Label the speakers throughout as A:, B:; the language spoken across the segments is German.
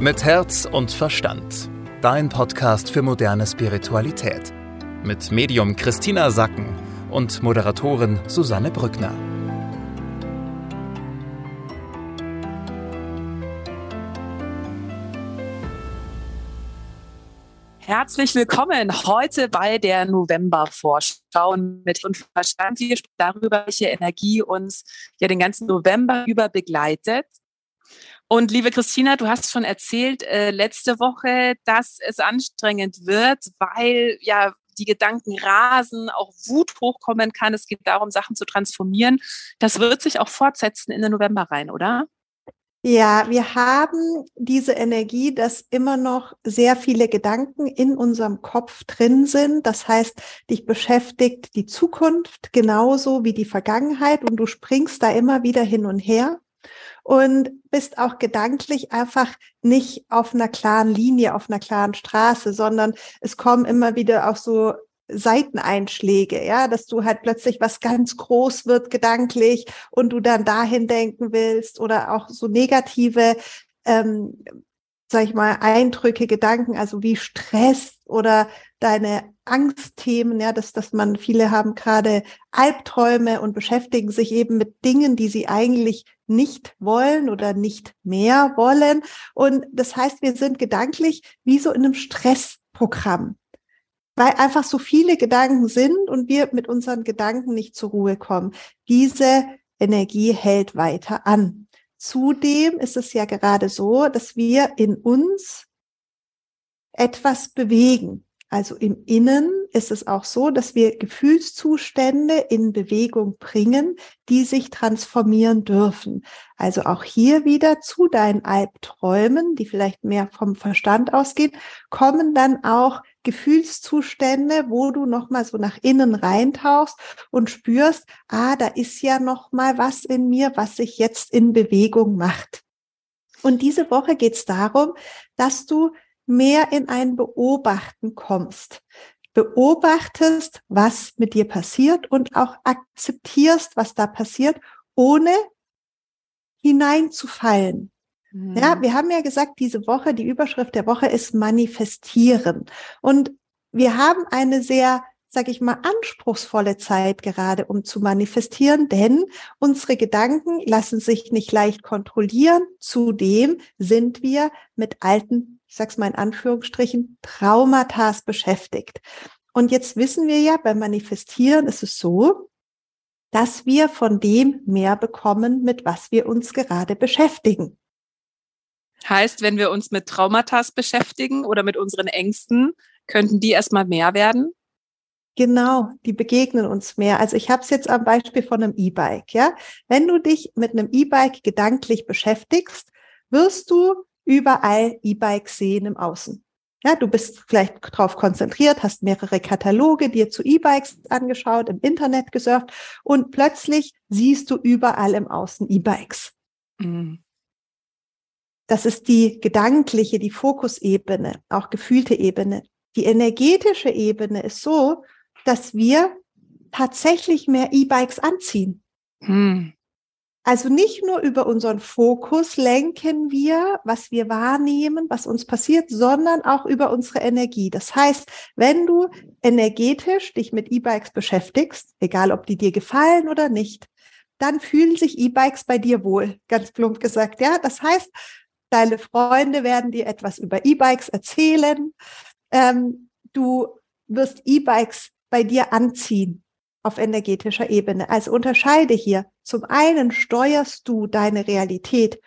A: Mit Herz und Verstand. Dein Podcast für moderne Spiritualität. Mit Medium Christina Sacken und Moderatorin Susanne Brückner.
B: Herzlich willkommen heute bei der November-Vorschau mit und Verstand. Wir sprechen darüber, welche Energie uns ja den ganzen November über begleitet. Und liebe Christina, du hast schon erzählt äh, letzte Woche, dass es anstrengend wird, weil ja die Gedanken rasen, auch Wut hochkommen kann. Es geht darum, Sachen zu transformieren. Das wird sich auch fortsetzen in den November rein, oder?
C: Ja, wir haben diese Energie, dass immer noch sehr viele Gedanken in unserem Kopf drin sind. Das heißt, dich beschäftigt die Zukunft genauso wie die Vergangenheit und du springst da immer wieder hin und her und bist auch gedanklich einfach nicht auf einer klaren Linie, auf einer klaren Straße, sondern es kommen immer wieder auch so Seiteneinschläge, ja, dass du halt plötzlich was ganz groß wird gedanklich und du dann dahin denken willst oder auch so negative, ähm, sag ich mal, Eindrücke, Gedanken, also wie Stress oder deine Angstthemen, ja, dass, dass man, viele haben gerade Albträume und beschäftigen sich eben mit Dingen, die sie eigentlich nicht wollen oder nicht mehr wollen. Und das heißt, wir sind gedanklich wie so in einem Stressprogramm weil einfach so viele Gedanken sind und wir mit unseren Gedanken nicht zur Ruhe kommen. Diese Energie hält weiter an. Zudem ist es ja gerade so, dass wir in uns etwas bewegen. Also im Innen ist es auch so, dass wir Gefühlszustände in Bewegung bringen, die sich transformieren dürfen. Also auch hier wieder zu deinen Albträumen, die vielleicht mehr vom Verstand ausgehen, kommen dann auch Gefühlszustände, wo du nochmal so nach innen reintauchst und spürst, ah, da ist ja nochmal was in mir, was sich jetzt in Bewegung macht. Und diese Woche geht es darum, dass du mehr in ein Beobachten kommst. Beobachtest, was mit dir passiert und auch akzeptierst, was da passiert, ohne hineinzufallen. Mhm. Ja, wir haben ja gesagt, diese Woche, die Überschrift der Woche ist manifestieren. Und wir haben eine sehr sag ich mal, anspruchsvolle Zeit gerade, um zu manifestieren, denn unsere Gedanken lassen sich nicht leicht kontrollieren. Zudem sind wir mit alten, ich sag's mal in Anführungsstrichen, Traumata beschäftigt. Und jetzt wissen wir ja, beim Manifestieren ist es so, dass wir von dem mehr bekommen, mit was wir uns gerade beschäftigen.
B: Heißt, wenn wir uns mit Traumata beschäftigen oder mit unseren Ängsten, könnten die erstmal mehr werden?
C: Genau, die begegnen uns mehr. Also ich habe es jetzt am Beispiel von einem E-Bike. Ja, wenn du dich mit einem E-Bike gedanklich beschäftigst, wirst du überall E-Bikes sehen im Außen. Ja, du bist vielleicht darauf konzentriert, hast mehrere Kataloge dir zu E-Bikes angeschaut, im Internet gesurft und plötzlich siehst du überall im Außen E-Bikes. Mhm. Das ist die gedankliche, die Fokusebene, auch gefühlte Ebene. Die energetische Ebene ist so, dass wir tatsächlich mehr E-Bikes anziehen. Hm. Also nicht nur über unseren Fokus lenken wir, was wir wahrnehmen, was uns passiert, sondern auch über unsere Energie. Das heißt, wenn du energetisch dich mit E-Bikes beschäftigst, egal ob die dir gefallen oder nicht, dann fühlen sich E-Bikes bei dir wohl, ganz plump gesagt. Ja, das heißt, deine Freunde werden dir etwas über E-Bikes erzählen. Ähm, du wirst E-Bikes bei dir anziehen auf energetischer Ebene. Also unterscheide hier. Zum einen steuerst du deine Realität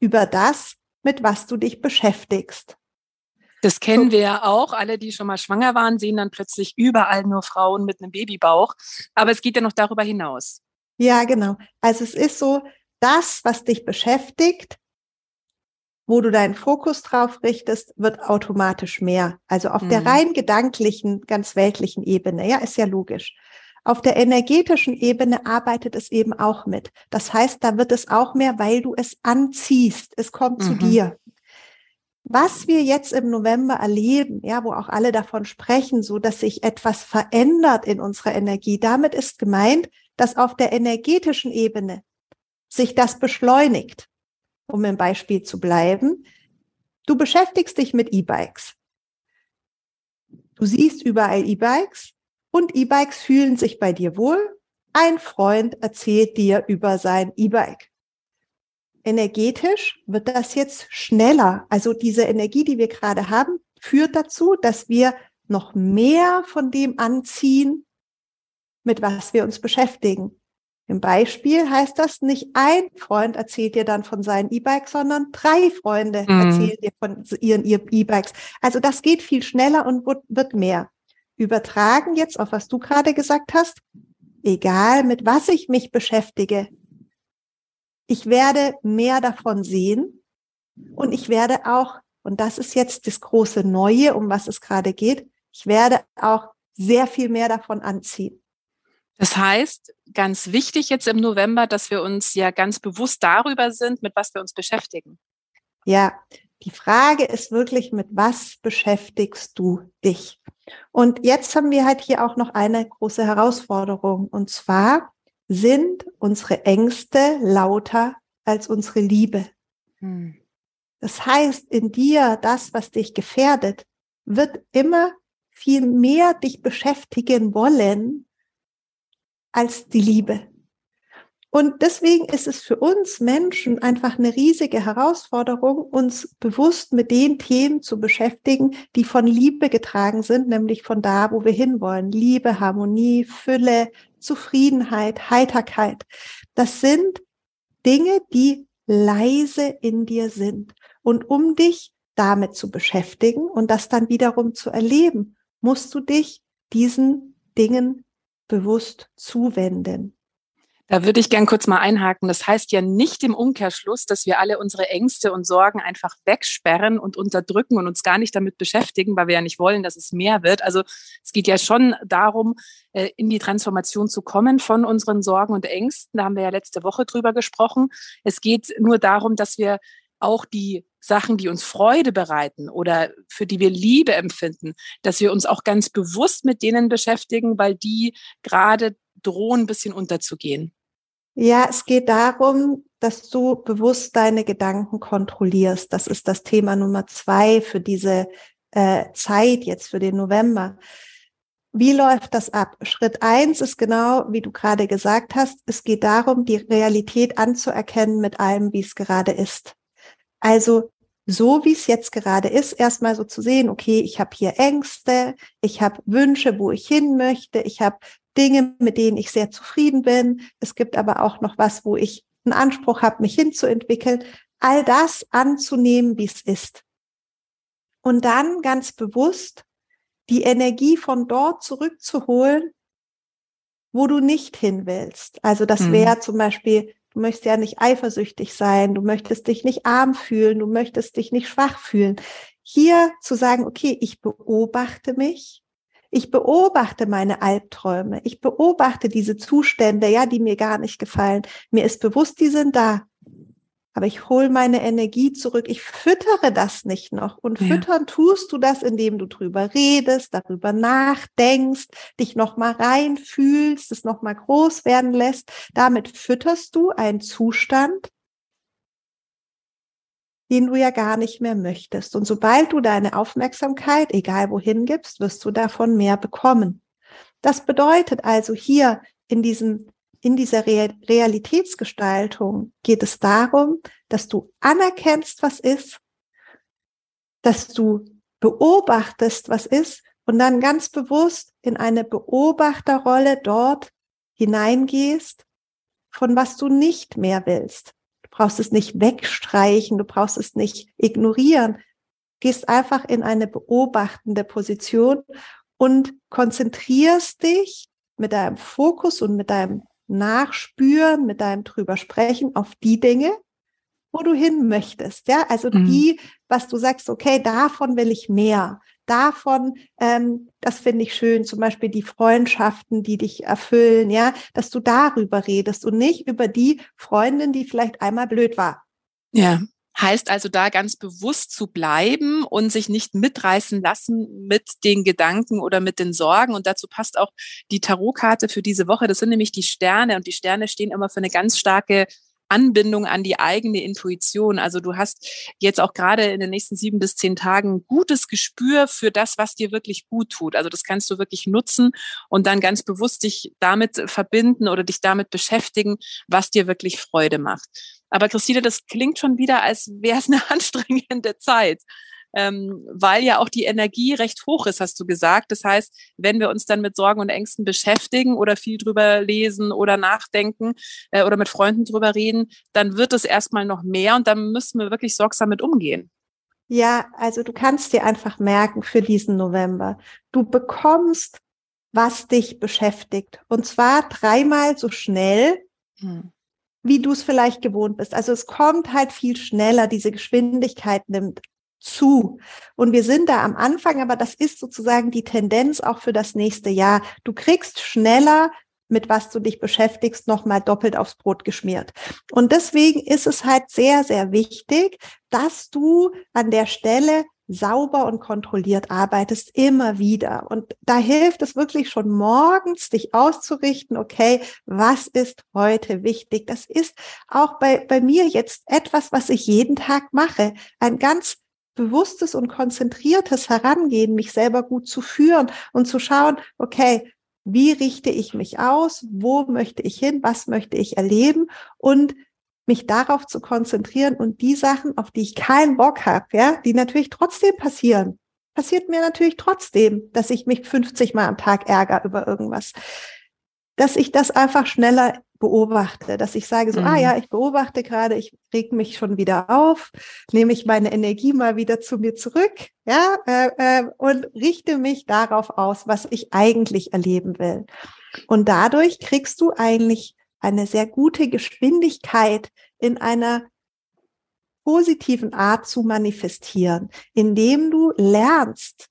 C: über das, mit was du dich beschäftigst.
B: Das kennen wir ja auch. Alle, die schon mal schwanger waren, sehen dann plötzlich überall nur Frauen mit einem Babybauch. Aber es geht ja noch darüber hinaus.
C: Ja, genau. Also es ist so, das, was dich beschäftigt, wo du deinen Fokus drauf richtest, wird automatisch mehr. Also auf mhm. der rein gedanklichen, ganz weltlichen Ebene, ja, ist ja logisch. Auf der energetischen Ebene arbeitet es eben auch mit. Das heißt, da wird es auch mehr, weil du es anziehst. Es kommt mhm. zu dir. Was wir jetzt im November erleben, ja, wo auch alle davon sprechen, so dass sich etwas verändert in unserer Energie, damit ist gemeint, dass auf der energetischen Ebene sich das beschleunigt um im Beispiel zu bleiben, Du beschäftigst dich mit E-Bikes. Du siehst überall E-Bikes und E-Bikes fühlen sich bei dir wohl. Ein Freund erzählt dir über sein E-Bike. Energetisch wird das jetzt schneller. Also diese Energie, die wir gerade haben, führt dazu, dass wir noch mehr von dem anziehen, mit was wir uns beschäftigen. Im Beispiel heißt das, nicht ein Freund erzählt dir dann von seinen E-Bikes, sondern drei Freunde mhm. erzählen dir von ihren E-Bikes. Also das geht viel schneller und wird mehr. Übertragen jetzt auf was du gerade gesagt hast, egal mit was ich mich beschäftige, ich werde mehr davon sehen und ich werde auch, und das ist jetzt das große Neue, um was es gerade geht, ich werde auch sehr viel mehr davon anziehen.
B: Das heißt, ganz wichtig jetzt im November, dass wir uns ja ganz bewusst darüber sind, mit was wir uns beschäftigen.
C: Ja, die Frage ist wirklich, mit was beschäftigst du dich? Und jetzt haben wir halt hier auch noch eine große Herausforderung. Und zwar sind unsere Ängste lauter als unsere Liebe. Hm. Das heißt, in dir, das, was dich gefährdet, wird immer viel mehr dich beschäftigen wollen, als die Liebe. Und deswegen ist es für uns Menschen einfach eine riesige Herausforderung, uns bewusst mit den Themen zu beschäftigen, die von Liebe getragen sind, nämlich von da, wo wir hinwollen. Liebe, Harmonie, Fülle, Zufriedenheit, Heiterkeit. Das sind Dinge, die leise in dir sind. Und um dich damit zu beschäftigen und das dann wiederum zu erleben, musst du dich diesen Dingen bewusst zuwenden.
B: Da würde ich gern kurz mal einhaken. Das heißt ja nicht im Umkehrschluss, dass wir alle unsere Ängste und Sorgen einfach wegsperren und unterdrücken und uns gar nicht damit beschäftigen, weil wir ja nicht wollen, dass es mehr wird. Also es geht ja schon darum, äh, in die Transformation zu kommen von unseren Sorgen und Ängsten. Da haben wir ja letzte Woche drüber gesprochen. Es geht nur darum, dass wir auch die Sachen, die uns Freude bereiten oder für die wir Liebe empfinden, dass wir uns auch ganz bewusst mit denen beschäftigen, weil die gerade drohen, ein bisschen unterzugehen.
C: Ja, es geht darum, dass du bewusst deine Gedanken kontrollierst. Das ist das Thema Nummer zwei für diese äh, Zeit jetzt, für den November. Wie läuft das ab? Schritt eins ist genau, wie du gerade gesagt hast, es geht darum, die Realität anzuerkennen mit allem, wie es gerade ist. Also so wie es jetzt gerade ist, erstmal so zu sehen, okay, ich habe hier Ängste, ich habe Wünsche, wo ich hin möchte, ich habe Dinge, mit denen ich sehr zufrieden bin. Es gibt aber auch noch was, wo ich einen Anspruch habe, mich hinzuentwickeln. All das anzunehmen, wie es ist. Und dann ganz bewusst die Energie von dort zurückzuholen, wo du nicht hin willst. Also das mhm. wäre zum Beispiel, du möchtest ja nicht eifersüchtig sein, du möchtest dich nicht arm fühlen, du möchtest dich nicht schwach fühlen. Hier zu sagen, okay, ich beobachte mich, ich beobachte meine Albträume. Ich beobachte diese Zustände, ja, die mir gar nicht gefallen. Mir ist bewusst, die sind da. Aber ich hole meine Energie zurück. Ich füttere das nicht noch. Und ja. füttern tust du das, indem du drüber redest, darüber nachdenkst, dich nochmal reinfühlst, es nochmal groß werden lässt. Damit fütterst du einen Zustand, den du ja gar nicht mehr möchtest. Und sobald du deine Aufmerksamkeit, egal wohin gibst, wirst du davon mehr bekommen. Das bedeutet also hier in diesem in dieser Realitätsgestaltung geht es darum, dass du anerkennst, was ist, dass du beobachtest, was ist und dann ganz bewusst in eine Beobachterrolle dort hineingehst, von was du nicht mehr willst brauchst es nicht wegstreichen, du brauchst es nicht ignorieren. Gehst einfach in eine beobachtende Position und konzentrierst dich mit deinem Fokus und mit deinem Nachspüren, mit deinem drüber sprechen auf die Dinge, wo du hin möchtest. Ja, also mhm. die, was du sagst, okay, davon will ich mehr davon, ähm, das finde ich schön, zum Beispiel die Freundschaften, die dich erfüllen, ja, dass du darüber redest und nicht über die Freundin, die vielleicht einmal blöd war.
B: Ja. Heißt also da ganz bewusst zu bleiben und sich nicht mitreißen lassen mit den Gedanken oder mit den Sorgen. Und dazu passt auch die Tarotkarte für diese Woche. Das sind nämlich die Sterne und die Sterne stehen immer für eine ganz starke Anbindung an die eigene Intuition. Also du hast jetzt auch gerade in den nächsten sieben bis zehn Tagen gutes Gespür für das, was dir wirklich gut tut. Also das kannst du wirklich nutzen und dann ganz bewusst dich damit verbinden oder dich damit beschäftigen, was dir wirklich Freude macht. Aber Christine, das klingt schon wieder, als wäre es eine anstrengende Zeit ähm, weil ja auch die Energie recht hoch ist, hast du gesagt. Das heißt, wenn wir uns dann mit Sorgen und Ängsten beschäftigen oder viel drüber lesen oder nachdenken äh, oder mit Freunden drüber reden, dann wird es erstmal noch mehr und dann müssen wir wirklich sorgsam mit umgehen.
C: Ja, also du kannst dir einfach merken für diesen November, du bekommst, was dich beschäftigt. Und zwar dreimal so schnell, hm wie du es vielleicht gewohnt bist. Also es kommt halt viel schneller, diese Geschwindigkeit nimmt zu. Und wir sind da am Anfang, aber das ist sozusagen die Tendenz auch für das nächste Jahr. Du kriegst schneller mit was du dich beschäftigst, nochmal doppelt aufs Brot geschmiert. Und deswegen ist es halt sehr, sehr wichtig, dass du an der Stelle sauber und kontrolliert arbeitest, immer wieder. Und da hilft es wirklich schon morgens, dich auszurichten, okay, was ist heute wichtig? Das ist auch bei, bei mir jetzt etwas, was ich jeden Tag mache. Ein ganz bewusstes und konzentriertes Herangehen, mich selber gut zu führen und zu schauen, okay, wie richte ich mich aus? Wo möchte ich hin? Was möchte ich erleben? Und mich darauf zu konzentrieren und die Sachen, auf die ich keinen Bock habe, ja, die natürlich trotzdem passieren. Passiert mir natürlich trotzdem, dass ich mich 50 Mal am Tag ärgere über irgendwas. Dass ich das einfach schneller beobachte, dass ich sage so, ah mhm. ah ja, ich beobachte gerade, ich reg mich schon wieder auf, nehme ich meine Energie mal wieder zu mir zurück, ja, äh, äh, und richte mich darauf aus, was ich eigentlich erleben will. Und dadurch kriegst du eigentlich eine sehr gute Geschwindigkeit in einer positiven Art zu manifestieren, indem du lernst,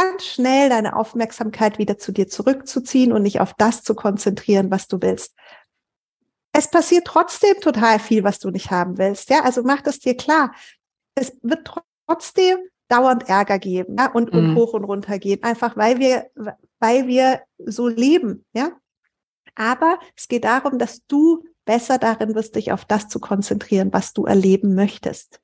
C: ganz schnell deine Aufmerksamkeit wieder zu dir zurückzuziehen und nicht auf das zu konzentrieren, was du willst. Es passiert trotzdem total viel, was du nicht haben willst. Ja, also mach das dir klar. Es wird trotzdem dauernd Ärger geben ja, und, und mhm. hoch und runter gehen, einfach weil wir, weil wir so leben. Ja, aber es geht darum, dass du besser darin wirst, dich auf das zu konzentrieren, was du erleben möchtest.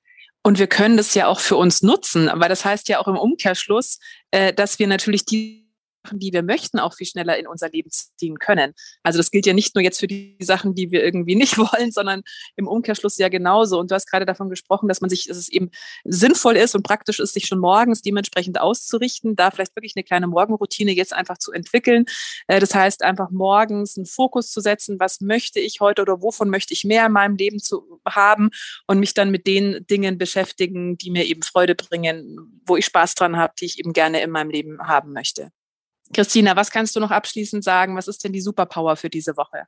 B: Und wir können das ja auch für uns nutzen, weil das heißt ja auch im Umkehrschluss, äh, dass wir natürlich die die wir möchten, auch viel schneller in unser Leben ziehen können. Also das gilt ja nicht nur jetzt für die Sachen, die wir irgendwie nicht wollen, sondern im Umkehrschluss ja genauso. Und du hast gerade davon gesprochen, dass man sich, dass es eben sinnvoll ist und praktisch ist, sich schon morgens dementsprechend auszurichten, da vielleicht wirklich eine kleine Morgenroutine jetzt einfach zu entwickeln. Äh, das heißt, einfach morgens einen Fokus zu setzen, was möchte ich heute oder wovon möchte ich mehr in meinem Leben zu haben und mich dann mit den Dingen beschäftigen, die mir eben Freude bringen, wo ich Spaß dran habe, die ich eben gerne in meinem Leben haben möchte. Christina, was kannst du noch abschließend sagen? Was ist denn die Superpower für diese Woche?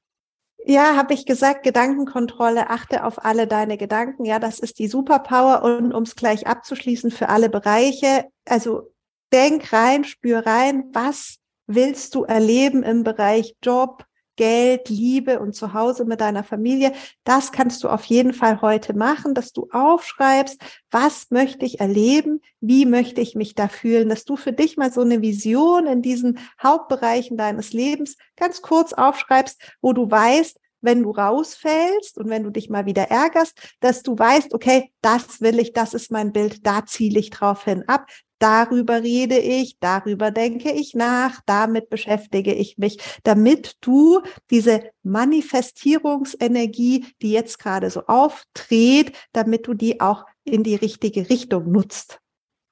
C: Ja, habe ich gesagt, Gedankenkontrolle, achte auf alle deine Gedanken. Ja, das ist die Superpower. Und um es gleich abzuschließen für alle Bereiche, also denk rein, spür rein, was willst du erleben im Bereich Job, Geld, Liebe und zu Hause mit deiner Familie. Das kannst du auf jeden Fall heute machen, dass du aufschreibst, was möchte ich erleben, wie möchte ich mich da fühlen, dass du für dich mal so eine Vision in diesen Hauptbereichen deines Lebens ganz kurz aufschreibst, wo du weißt, wenn du rausfällst und wenn du dich mal wieder ärgerst, dass du weißt, okay, das will ich, das ist mein Bild, da ziele ich drauf hin ab, darüber rede ich, darüber denke ich nach, damit beschäftige ich mich, damit du diese Manifestierungsenergie, die jetzt gerade so auftritt, damit du die auch in die richtige Richtung nutzt.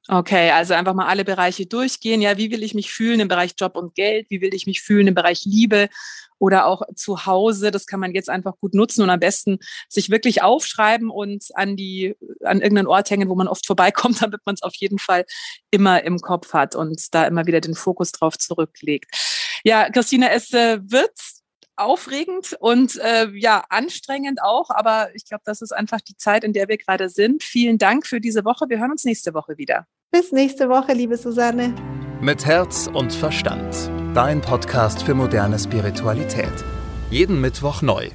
B: Okay, also einfach mal alle Bereiche durchgehen. Ja, wie will ich mich fühlen im Bereich Job und Geld? Wie will ich mich fühlen im Bereich Liebe oder auch zu Hause? Das kann man jetzt einfach gut nutzen und am besten sich wirklich aufschreiben und an die, an irgendeinen Ort hängen, wo man oft vorbeikommt, damit man es auf jeden Fall immer im Kopf hat und da immer wieder den Fokus drauf zurücklegt. Ja, Christina, es äh, wird aufregend und äh, ja, anstrengend auch, aber ich glaube, das ist einfach die Zeit, in der wir gerade sind. Vielen Dank für diese Woche. Wir hören uns nächste Woche wieder.
C: Bis nächste Woche, liebe Susanne.
A: Mit Herz und Verstand. Dein Podcast für moderne Spiritualität. Jeden Mittwoch neu.